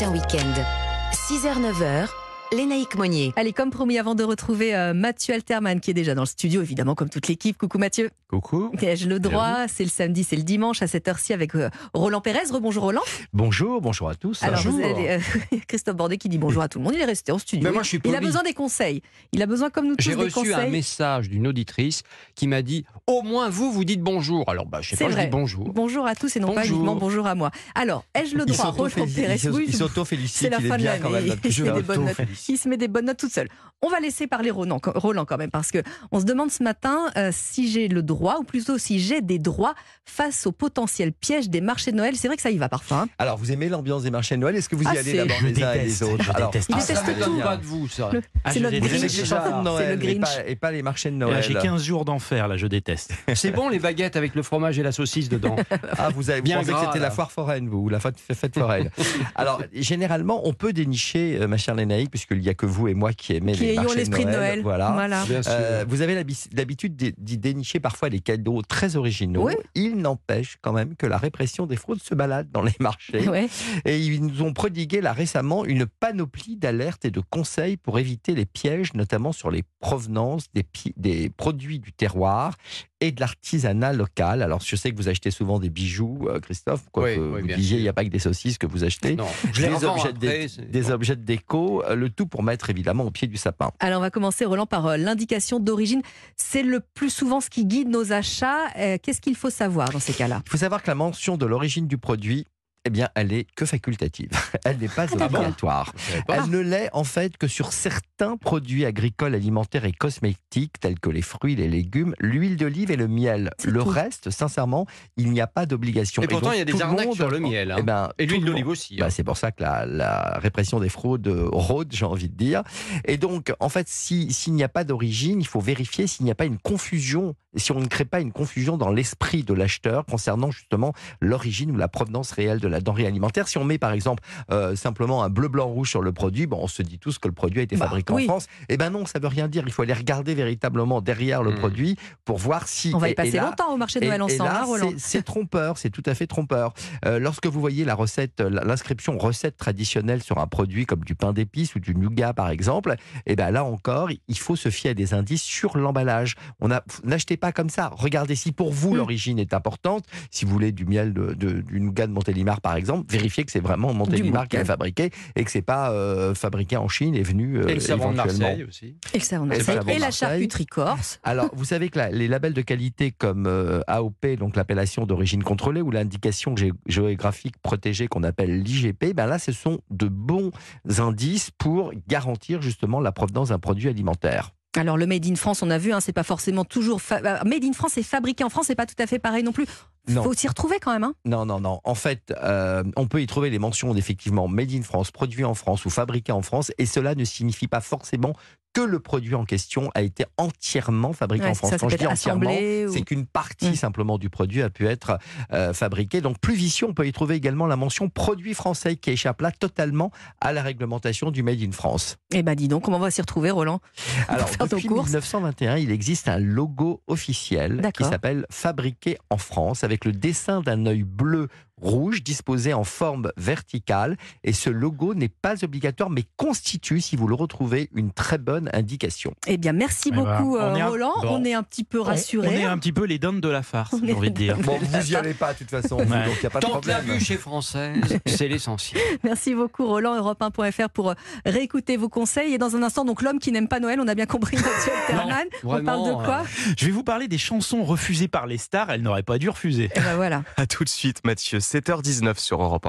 Matin Week-end. 6h-9h, Lénaïque Monnier. Allez, comme promis, avant de retrouver euh, Mathieu Alterman, qui est déjà dans le studio, évidemment, comme toute l'équipe. Coucou Mathieu. Coucou. Ai-je le droit? C'est le samedi, c'est le dimanche, à cette heure-ci, avec euh, Roland Pérez. Rebonjour Roland. Bonjour, bonjour à tous. Alors, Bonjour. vous allez, euh, Christophe Bordet qui dit bonjour à tout le monde. Il est resté en studio. Mais moi, je suis Il a besoin des conseils. Il a besoin, comme nous tous, J'ai des reçu un conseils. message d'une auditrice qui m'a dit Au moins vous, vous dites bonjour. Alors, bah, je sais pas, je vrai. dis bonjour. Bonjour à tous et non pas Bonjour. uniquement bonjour à moi. Alors, ai-je le droit, Roland Pérez il s'auto- Oui, il je- s'auto-félicite, C'est la fin de l'année. Il se met des bonnes notes. toute seule. On va laisser parler Roland, Roland quand même, parce que on se demande ce matin euh, si j'ai le droit, ou plutôt si j'ai des droits face au potentiel piège des marchés de Noël. C'est vrai que ça y va parfois. hein. Alors, vous aimez l'ambiance des marchés de Noël? Est-ce que vous y Ah, allez d'abord Je les uns et les déteste, autres? Je Alors, déteste. Il ah, déteste ça Ça tout. pas de vous, ça. Le- Ah, c'est notre Grinch. le Grinch. pas, et pas les marchés de Là, Noël. J'ai 15 jours d'enfer, là, je déteste. C'est bon, les baguettes avec le fromage et la saucisse dedans. Ah, vous avez Bien pensez que c'était la foire foraine, vous, ou la fête, fête foraine. Alors, généralement, on peut dénicher, euh, ma chère Lénaïque, puisqu'il n'y a que vous et moi qui aimez Qui les marchés l'esprit de Noël. Voilà. Voilà. Bien sûr. Euh, vous avez l'habi- l'habitude d'y dénicher parfois des cadeaux très originaux. Oui. Il n'empêche quand même que la répression des fraudes se balade dans les marchés. Et ils nous ont prodigué là récemment une panoplie d'alertes et de conseils pour éviter les pièges, notamment sur les provenances des produits du terroir et de l'artisanat local. Alors, je sais que vous achetez souvent des bijoux, euh, Christophe, quoi Oui, que oui, vous disiez, il n'y a pas que des saucisses que vous achetez. non, je les objets, après, des, des bon. objets de déco, euh, le tout pour mettre évidemment au pied du sapin. Alors on va commencer Roland par euh, l'indication d'origine. C'est le plus souvent ce qui guide nos achats. Euh, Qu'est-ce qu'il faut savoir dans ces cas-là? Il faut savoir que la mention de l'origine du produit, eh bien, elle est que facultative. Elle n'est pas d'accord. obligatoire. Pas. Elle ne l'est en fait que sur certains produits agricoles, alimentaires et cosmétiques tels que les fruits, les légumes, l'huile d'olive et le miel. Le tout. reste, sincèrement, il n'y a pas d'obligation. Et pourtant, donc, il y a des arnaques monde- sur le miel. hein. Eh ben, Et l'huile le d'olive aussi. bah, hein. c'est pour ça que la, la répression des fraudes rôde, j'ai envie de dire. Et donc, en fait, si- s'il n'y a pas d'origine, il faut vérifier s'il n'y a pas une confusion, si on ne crée pas une confusion dans l'esprit de l'acheteur concernant justement l'origine ou la provenance réelle de la denrée alimentaire. Si on met par exemple euh, simplement un bleu, blanc, rouge sur le produit, bon, on se dit tous que le produit a été Bah, fabriqué oui. en France. Eh ben non, ça veut rien dire. Il faut aller regarder véritablement derrière le Hmm. produit pour voir si. On va y passer là, longtemps au marché de Noël ensemble, hein, Roland c'est- trompeur, c'est tout à fait trompeur. Euh, lorsque vous voyez la recette, l'inscription recette traditionnelle sur un produit comme du pain d'épices ou du nougat par exemple, et ben là encore, il faut se fier à des indices sur l'emballage. On a, n'achetez pas comme ça. Regardez si pour vous Mm. l'origine est importante. Si vous voulez du miel de, de- du nougat de Montélimar par exemple, vérifiez que c'est vraiment Montélimar qui l'a Montel. fabriqué et que c'est pas euh, fabriqué en Chine et venu euh, Et le savon de éventuellement. Marseille aussi. Et le savon de Et le Marseille. savon Et de la charcuterie corse. Alors, vous savez que la- les labels de qualité comme euh, AOP, donc l'appellation d'origine contrôlée, ou l'indication gé- géographique protégée qu'on appelle l'IGP, ben là, ce sont de bons indices pour garantir justement la provenance d'un produit alimentaire. Alors le Made in France, on a vu, hein, c'est pas forcément toujours fa- euh, Made in France, c'est fabriqué en France, c'est pas tout à fait pareil non plus. Non. Faut s'y retrouver quand même. Hein. Non, non, non. En fait, euh, on peut y trouver les mentions d'effectivement Made in France, produit en France ou fabriqué en France, et cela ne signifie pas forcément que le produit en question a été entièrement fabriqué Ouais, en France. ça, ça Quand je dis entièrement, ou- c'est qu'une partie Mm. simplement du produit a pu être euh, fabriquée. Donc, plus vicieux, on peut y trouver également la mention produit français qui échappe là totalement à la réglementation du Made in France. Eh ben dis donc, comment on va s'y retrouver, Roland Alors, depuis courses. 1921, il existe un logo officiel qui s'appelle Fabriqué en France avec le dessin d'un œil bleu rouge disposé en forme verticale. Et ce logo n'est pas obligatoire, mais constitue, si vous le retrouvez, une très bonne indication. Eh bien, merci Eh ben, beaucoup, on euh, un- Roland. bon. On est un petit peu On rassurés. est un petit peu les dindes de la farce, On j'ai envie de dire. Bon, vous y allez pas, de toute façon, vous, Ouais. donc il n'y a pas de Tant que la problème. bûche est française, c'est l'essentiel. Merci beaucoup, Roland. Europe1.fr pour euh, réécouter vos conseils. Et dans un instant, donc l'homme qui n'aime pas Noël, on a bien compris, Mathieu Alterman. On parle de quoi? Je vais vous parler des chansons refusées par les stars, elles n'auraient pas dû refuser. Eh ben voilà. À tout de suite, Mathieu. 7h19 sur Europe 1.